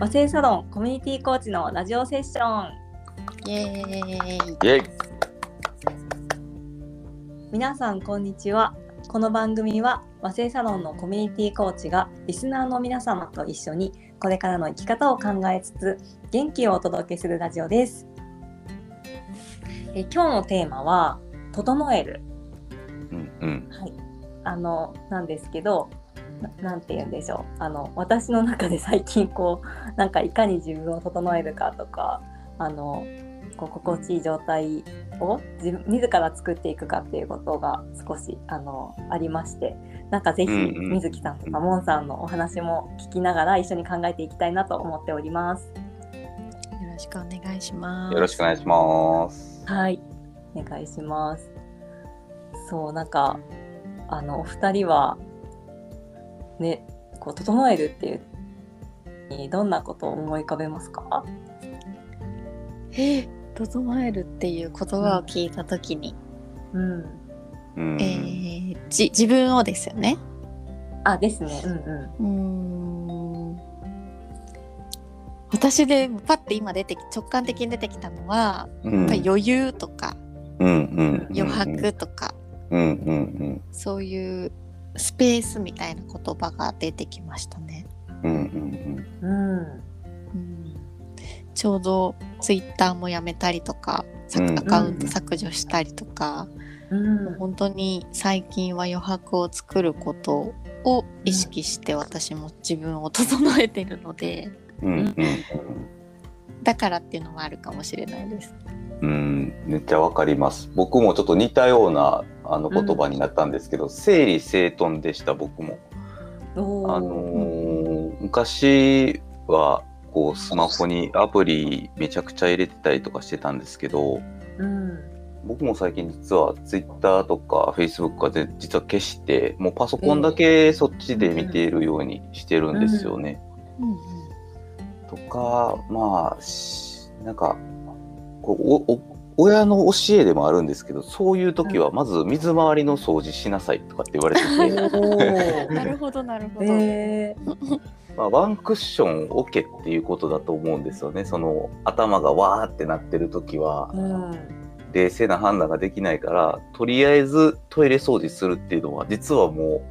和製サロンコミュニティコーチのラジオセッション。イエーイ。皆さんこんにちは。この番組は和製サロンのコミュニティコーチがリスナーの皆様と一緒にこれからの生き方を考えつつ元気をお届けするラジオです。え今日のテーマは整える。うんうん。はい。あのなんですけどななんて言うんでしょうあの私の中で最近こう なんかいかに自分を整えるかとかあのこう心地いい状態を自分自ら作っていくかっていうことが少しあのありましてなんかぜひ水木さんとかモンさんのお話も聞きながら一緒に考えていきたいなと思っております。よろしくお願いします。よろしくお願いします。はい、お願いします。そう、なんか、あの、お二人は、ね、こう、整えるっていう、にどんなことを思い浮かべますか？えー整えるっていう言葉を聞いたときに、うん。うんえーじ自分をですよね。あ、ですね。うんうん。うーん。私でパッて今出てき直感的に出てきたのは、うんやっぱり余裕とかうんうん余白とか、うんうんそういうスペースみたいな言葉が出てきましたね。うんうんうん。うんちょうどツイッターもやめたりとか、アカウント削除したりとか、うん。本当に最近は余白を作ることを意識して私も自分を整えてるのでうんうんだからっていうのもあるかもしれないです。うんうんめっちゃわかります。僕もちょっと似たようなあの言葉になったんですけど、整理整頓でした僕も。あのー昔はこうスマホにアプリめちゃくちゃ入れてたりとかしてたんですけど。うん。僕も最近実は Twitter とか Facebook はぜ実は消してもうパソコンだけそっちで見ているようにしてるんですよね。うんとかまあしなんかこうおお親の教えでもあるんですけどそういう時はまず水回りの掃除しなさいとかって言われてて、なるほどなるほど。えー、まあ、ワンクッション置けっていうことだと思うんですよね。その頭がわーってなってる時はうん。冷静な判断ができないからとりあえずトイレ掃除するっていうのは実はも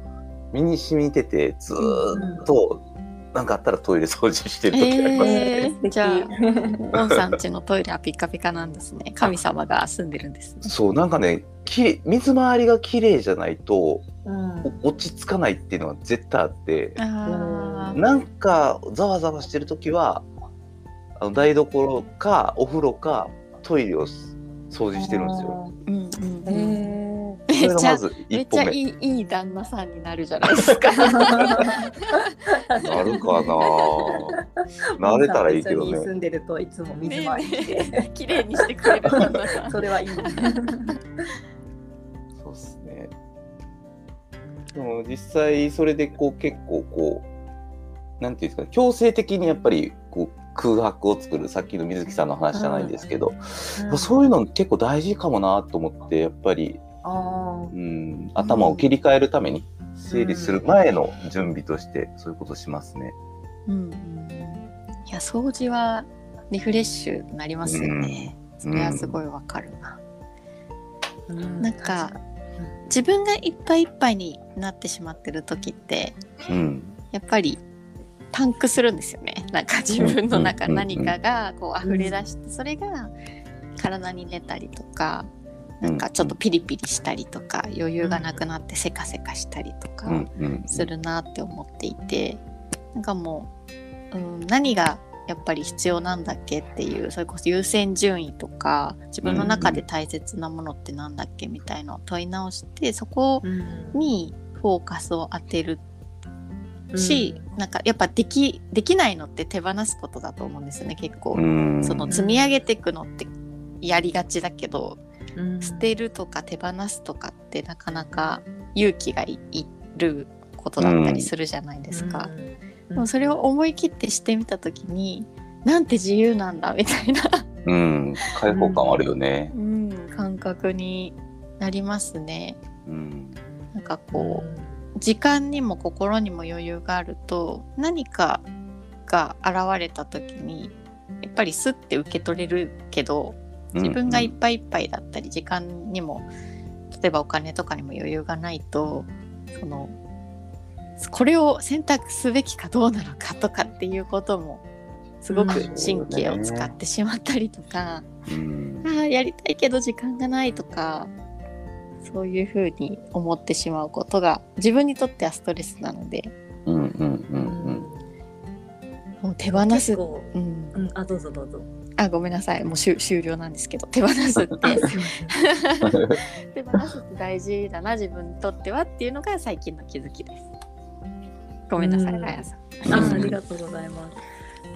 う身に染みててずーっとなんかあったらトイレ掃除してる時ありますね。えー、じゃあ、オンさん家のトイレはピカピカなんですね。神様が住んでるんですね。そうなんかねきれい水回りが綺麗じゃないとうん。お落ち着かないっていうのは絶対あってなんかざわざわしてる時はあの台所かお風呂かトイレを掃除してるんですよ。うんうんえうん。めっちゃれがまずめっ。ちゃいいいい旦那さんになるじゃないですか。なるかな なれたらいいけどね。一緒に住んでるといつも水回りして、綺麗にしてくれる旦那さん。それはいい。そうっすね。でも実際それでこう結構こうなんていうんですかね強制的にやっぱりこう空白を作るさっきの水木さんの話じゃないんですけど、そういうの結構大事かもなと思ってやっぱり、あうん、頭を切り替えるために整理する前の準備としてそういうことしますね。うんうんいや掃除はリフレッシュになりますよね。それはすごいわかるな。あ、なんか自分がいっぱいいっぱいになってしまってる時ってうん、やっぱりパンクするんですよね。なんか自分の中うん何かがこう溢れ出してそれが体に出たりとか。なんかちょっとピリピリしたりとか余裕がなくなってせかせかしたりとか、うんうんするなって思っていてなんかもう、うん、何がやっぱり必要なんだっけっていうそれこそ優先順位とか自分の中で大切なものってなんだっけみたいのを問い直してそこにフォーカスを当てるし、なんかやっぱできできないのって手放すことだと思うんですよね結構。うん。その積み上げていくのってやりがちだけど、うん捨てるとか手放すとかってなかなか勇気がいいることだったりするじゃないですか。でもそれを思い切ってしてみた時になんて自由なんだみたいな、うん、開放感あるよね。うん、感覚になりますね。うんなんかこう時間にも心にも余裕があると何かが現れた時にやっぱりスッて受け取れるけど自分がいっぱいいっぱいだったり時間にも例えばお金とかにも余裕がないとそのこれを選択すべきかどうなのかとかっていうこともすごく神経を使ってしまったりとか、うん。ああやりたいけど時間がないとかそういうふうに思ってしまうことが自分にとってはストレスなので。うんうんうんもう手放す、うん、うん、あどうぞどうぞ。あごめんなさいもう終終了なんですけど手放すって。手放すって大事だな自分にとってはっていうのが最近の気づきです。ごめんなさい、うんラヤさん。あありがとうございます。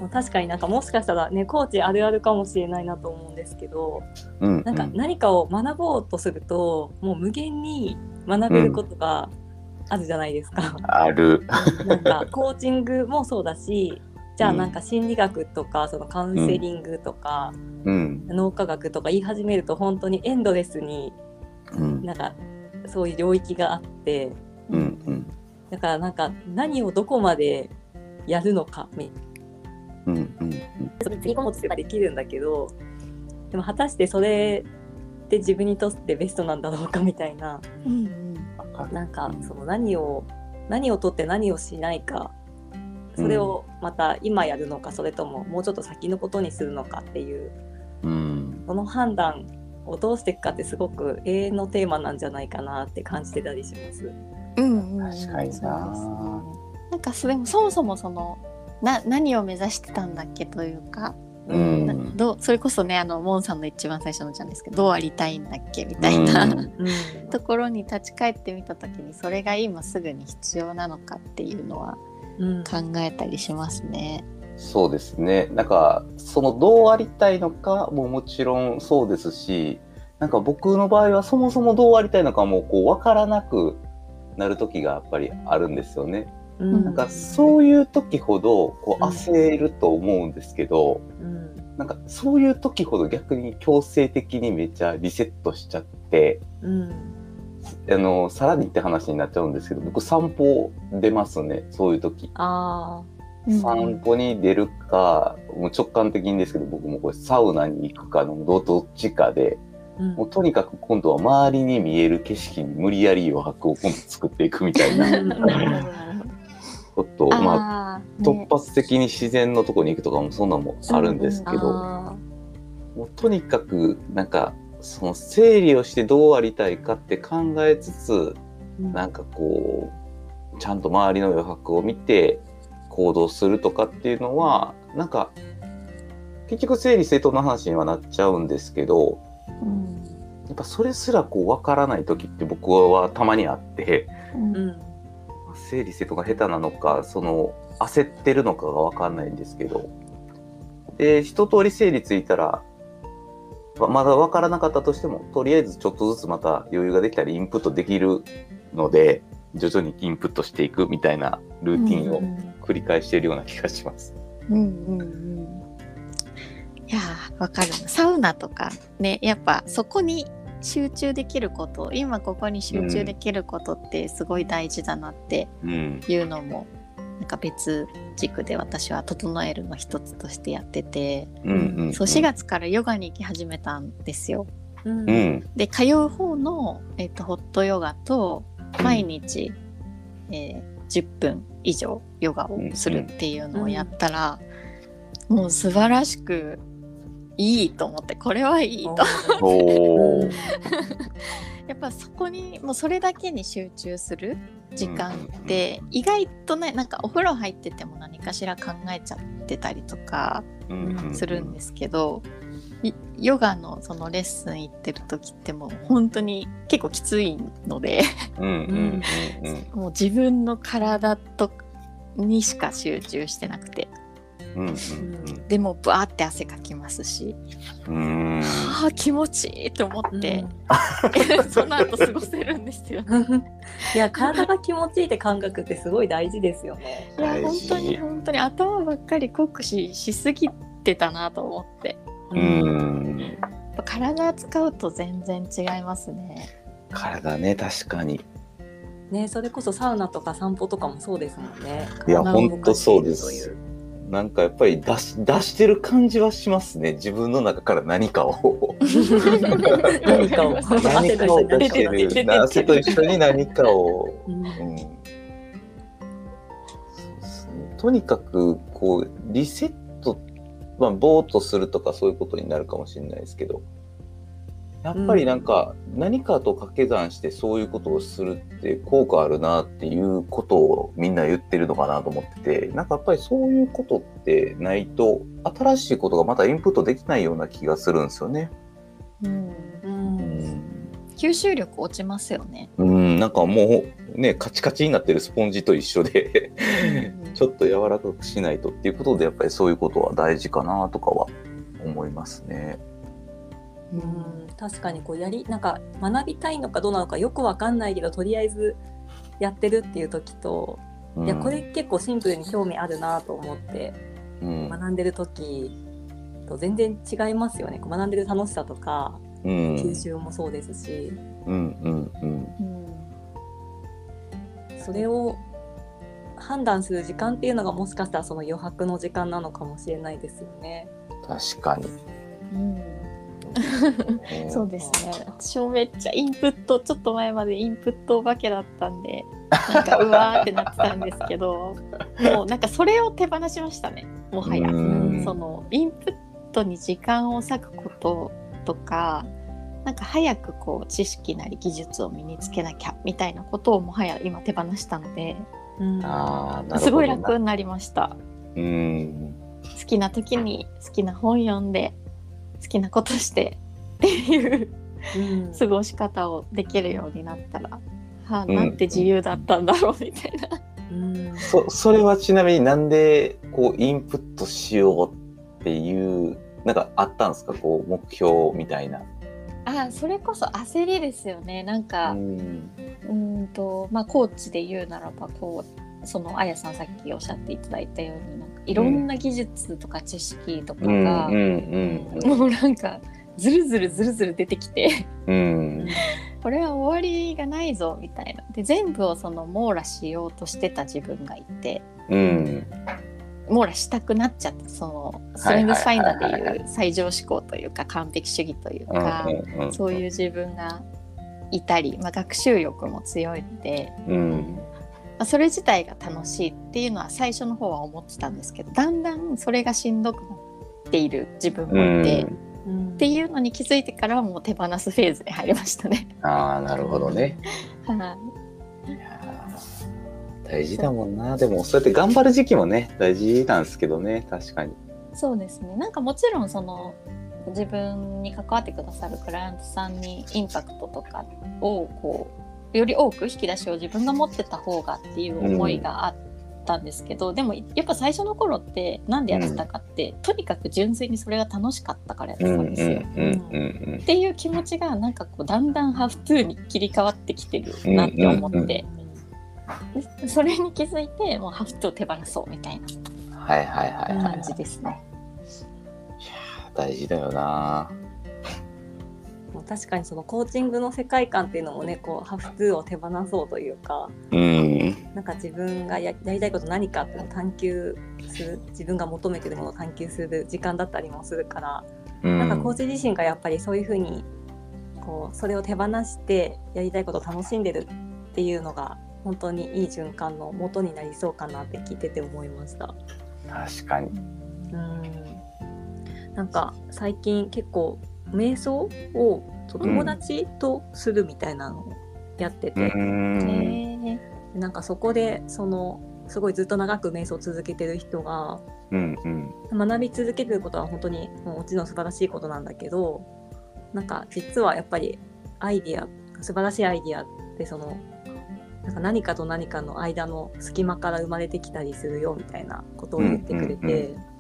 まあ確かになんかもしかしたらねコーチあるあるかもしれないなと思うんですけどうんなんか何かを学ぼうとするともう無限に学べることがあるじゃないですか。ある。なんかコーチングもそうだしじゃあなんか心理学とかそのカウンセリングとかうん。脳科学とか言い始めると本当にエンドレスにうん。なんかそういう領域があってうんうん。だからなんか何をどこまでやるのかみうんうんそれできるんだけどでも果たしてそれって自分にとってベストなんだろうかみたいな。うんうん。わかる。なんかうんその何を何をとって何をしないかそれをまた今やるのかそれとももうちょっと先のことにするのかっていう。うん。その判断をどうしていくかってすごく永遠のテーマなんじゃないかなって感じてたりします。うんうん確かにな。そうですね。なんかそれもそもそもそのな何を目指してたんだっけというか、うん。などうそれこそねあのモンさんの一番最初のじゃないですけどどうありたいんだっけみたいな、うん。うん。ところに立ち返ってみた時にそれが今すぐに必要なのかっていうのはうん考えたりしますね。そうですね。なんか、そのどうありたいのかももちろんそうですし、なんか僕の場合はそもそもどうありたいのかもこう分からなくなる時がやっぱりあるんですよね。うんなんかそういう時ほどこううん焦ると思うんですけど、うんなんかそういう時ほど逆に強制的にめっちゃリセットしちゃって、うんあの、さらにって話になっちゃうんですけど、僕散歩出ますね、そういう時。あ散歩に出るか、もう直感的にですけど、僕もこれサウナに行くかのどどっちかで、ーうん。もうとにかく今度は周りに見える景色に無理やり余白を今度作っていくみたいな。うんなるほどなるほど。ことを、まあ、ね。突発的に自然のとこに行くとかもそんなんもあるんですけど、あもうとにかくなんかその整理をしてどうありたいかって考えつつーなんかこうちゃんと周りの余白を見て行動するとかっていうのはなんか結局整理整頓の話にはなっちゃうんですけどうん。やっぱそれすらこう分からない時って僕はたまにあってうん。うん。整理整頓が下手なのかその焦ってるのかが分かんないんですけど。で一通り整理ついたらままだ分からなかったとしてもとりあえずちょっとずつまた余裕ができたりインプットできるので徐々にインプットしていくみたいなルーティンを繰り返しているような気がします。うんうんうん。いやーわかる。なサウナとかねやっぱそこに集中できること今ここに集中できることってすごい大事だなってうん、いうのも、なんか別軸で私は整えるの一つとしてやってて、うん、うん、そう4月からヨガに行き始めたんですよ。うん。うん、で通う方の、えっとホットヨガと毎日、えー10分以上ヨガをするっていうのをやったら、もう素晴らしくいいと思ってこれはいいとおー やっぱそこにもうそれだけに集中する時間って意外とねなんかお風呂入ってても何かしら考えちゃってたりとかうんするんですけど、いヨガのそのレッスン行ってる時ってもう本当に結構きついので もう自分の体とにしか集中してなくてうん、うん、でもバーって汗かきますし、うん、あー気持ちいいと思って、その後過ごせるんですよ。いや体が気持ちいいって感覚ってすごい大事ですよね。いや本当に本当に頭ばっかり酷使しすぎてたなと思ってうん。体使うと全然違いますね。体ね、確かに。ねそれこそサウナとか散歩とかもそうですもんね。いや体を動かしているほんとそうですというなんかやっぱり出し出してる感じはしますね。自分の中から何かを。何かを。何かを出してる。る汗と一緒に何かを、うん。うん、ね。とにかくこうリセット、まあ、ぼーっとするとかそういうことになるかもしれないですけどやっぱりなんか何かと掛け算してそういうことをするって効果あるなっていうことをみんな言ってるのかなと思っててなんかやっぱりそういうことってないと新しいことがまたインプットできないような気がするんですよね。うん吸収力落ちますよね。うん、なんかもうねカチカチになってるスポンジと一緒で ちょっと柔らかくしないとっていうことでやっぱりそういうことは大事かなとかは思いますね。うん確かにこうやりなんか学びたいのかどうなのかよくわかんないけどとりあえずやってるっていう時と、うん、いやこれ結構シンプルに興味あるなと思ってうん、学んでる時と全然違いますよね。こう学んでる楽しさとかうん、吸収もそうですし、うんうんうん。うん。それを判断する時間っていうのがもしかしたらその余白の時間なのかもしれないですよね。確かに。うん。ねそうですね。私もめっちゃインプット、ちょっと前までインプットお化けだったんで、なんかうわーってなってたんですけど、もうなんかそれを手放しましたね。もはや。うんそのインプットに時間を割くこととか、なんか早くこう知識なり技術を身につけなきゃみたいなことをもはや今手放したので、うん。すごい楽になりました。うん。好きな時に好きな本読んで好きなことしてっていううん。過ごし方をできるようになったら、はあ、うんなんて自由だったんだろうみたいな。うん。そそれはちなみになんでこうインプットしようっていうなんかあったんですかこう目標みたいな。あそれこそ焦りですよね。なんか、ううんとまあコーチで言うならばこうそのあやさんさっきおっしゃっていただいたようになんかいろんな技術とか知識とかうんが、うんうん。もうなんかずるずるずるずる出てきてうん。これは終わりがないぞみたいな。で全部をその網羅しようとしてた自分がいてうん。網羅したくなっちゃってそのストレングスファインダーでいう最上思考というか完璧主義というか、うんそういう自分がいたり、まあ、学習力も強いので、うん。まあ、それ自体が楽しいっていうのは最初の方は思ってたんですけどだんだんそれがしんどくなっている自分もいて、っうんていうのに気づいてからはもう手放すフェーズに入りましたね。ああなるほどね。はい大事だもんなでもそうやって頑張る時期もね大事なんですけどね確かに。そうですねなんかもちろんその自分に関わってくださるクライアントさんにインパクトとかをこうより多く引き出しを自分が持ってた方がっていう思いがあったんですけど、でもやっぱ最初の頃ってなんでやってたかって、とにかく純粋にそれが楽しかったからやってうんうんたんですよ。うんうんっていう気持ちがなんかこうだんだんハフトゥーに切り替わってきてるなって思って、それに気づいてもうハフトゥーを手放そうみたいうん。はいはいはいはい。な感じですね。大事だよな。確かにそのコーチングの世界観っていうのもねこうハフトゥーを手放そうというかうんなんか自分がややりたいこと何かっていうのを探求する自分が求めてるものを探求する時間だったりもするから、うん。なんかコーチ自身がやっぱりそういうふうにこうそれを手放してやりたいことを楽しんでるっていうのが本当にいい循環の元になりそうかなって聞いてて思いました。確かに。うんなんか最近結構瞑想をそう友達とするみたいなのをやってて、うん。なんかそこでそのすごいずっと長く瞑想を続けてる人がうんうん。学び続けてることは本当にもちろん素晴らしいことなんだけどなんか実はやっぱりアイディア素晴らしいアイディアってそのなんか何かと何かの間の隙間から生まれてきたりするよみたいなことを言ってくれて、うん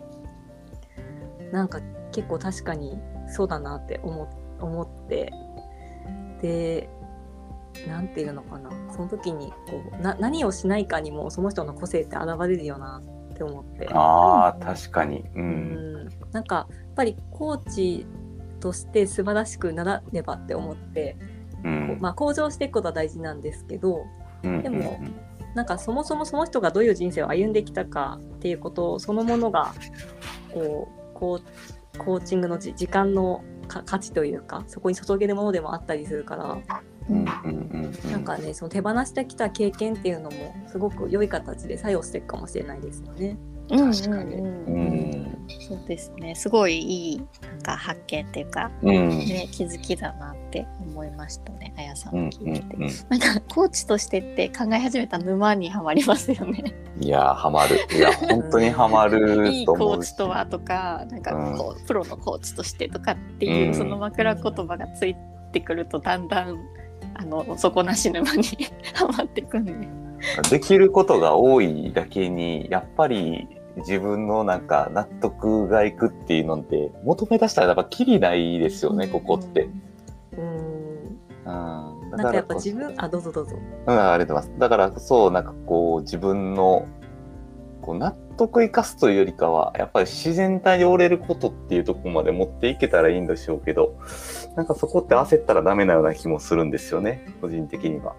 なんか結構確かにそうだなって思思ってでなんていうのかなその時にこうな何をしないかにもその人の個性って現れるよなって思って。ああ確かに。う。うんんなんかやっぱりコーチとして素晴らしくならねばって思って、うん。まあ、向上していくことは大事なんですけどうんでもなんかそもそもその人がどういう人生を歩んできたかっていうことそのものがこうこうコーチングのじ時間のか価値というかそこに注げるものでもあったりするから。うん。うんうんうんなんかねその手放してきた経験っていうのもすごく良い形で作用していくかもしれないですよね。うん確かにうん。そうですね。すごいいいなんか発見っていうか、うん。ね、気づきだなって思いましたね。あやさんうんの聞いてなんかコーチとしてって考え始めた沼にはまりますよね。いやーハマる。いや本当にハマるいいコーチとはとかなんかこう、プロのコーチとしてとかっていう、うん。その枕言葉がついてくるとだんだんあの底なし沼に はまっていくんで。できることが多いだけにやっぱり自分のなんか納得がいくっていうのって求め出したらやっぱきりないですよねここって。うんうん、だなんかやっぱ自分あどうぞどうぞ。うん、ありがとうございます。だからこそ、なんかこう、自分の、こう、納得いかすというよりかは、やっぱり自然体に折れることっていうところまで持っていけたらいいんでしょうけど、なんかそこって焦ったらダメなような気もするんですよね、個人的には。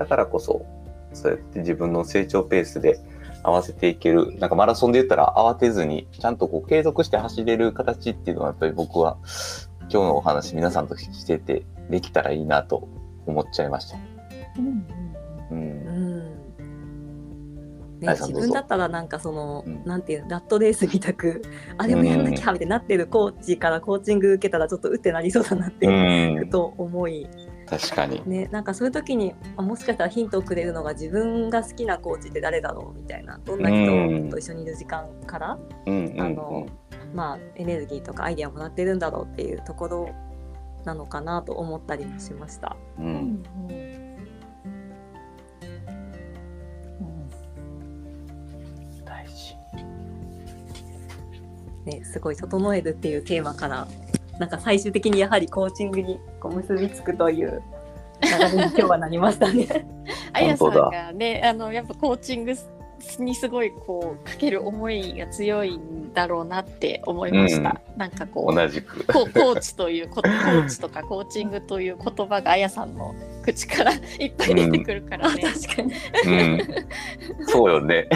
だからこそ、そうやって自分の成長ペースで合わせていける、なんかマラソンで言ったら慌てずに、ちゃんとこう継続して走れる形っていうのは、やっぱり僕は、今日のお話皆さんとしててできたらいいなと思っちゃいました。うんうん。うん。ね、自分だったらなんかその、うん。なんていうラットレースみたくあれもやんなきゃみたいになってるコーチからコーチング受けたらちょっとうってなりそうだなってうん。ふと思い、確かに。ね、なんかそういう時にあもしかしたらヒントをくれるのが自分が好きなコーチって誰だろうみたいなどんな人と一緒にいる時間から、うんうんあのまあ、エネルギーとかアイデアもらってるんだろうっていうところなのかなと思ったりもしました。ううんん大事。ね、すごい整えるっていうテーマからなんか最終的にやはりコーチングにこう結びつくという流れに今日はなりましたね。あやさんがねあのやっぱコーチングにすごいこうかける思いが強いんだろうなって思いました。なんかこう同じく。ココーチというこコーチとか コーチングという言葉があやさんの口からいっぱい出てくるからね。確かにうん。そうよね。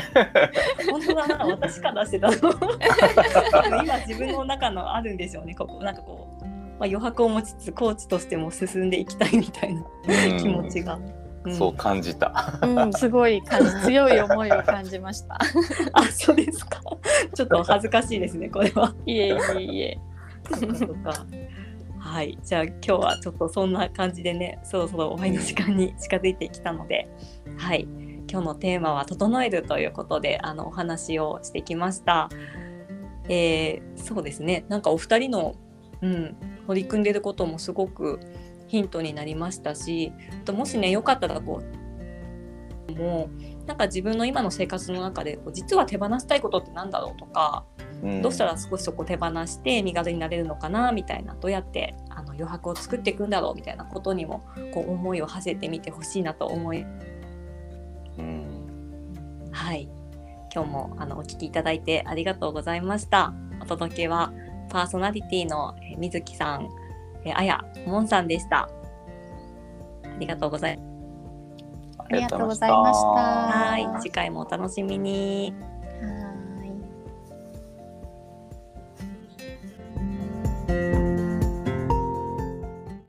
本当だな私からしてたの 今自分の中のあるんでしょうねここなんかこう、まあ、余白を持ちつつコーチとしても進んでいきたいみたいなうん気持ちが。うんんそう感じた。うん、すごい感じ 強い思いを感じました。あそうですかちょっと恥ずかしいですねこれは。いえいえいえ。そっかそっか。はい、じゃあ今日はちょっとそんな感じでね、そろそろ終わりの時間に近づいてきたので、はい、今日のテーマは整えるということで、あのお話をしてきました。えーそうですね、なんかお二人の、うん、取り組んでることもすごくヒントになりましたし、あともしねよかったらこうもうなんか自分の今の生活の中でこう実は手放したいことってなんだろうとか、どうしたら少しそこ手放して身軽になれるのかなみたいなどうやってあの余白を作っていくんだろうみたいなことにもこう思いを馳せてみてほしいなと思いうん。はい。今日もあのお聞きいただいてありがとうございました。お届けはパーソナリティのえー水木さんえーあやもんさんでした。ありがとうございます。ありがとうございました。はい次回もお楽しみに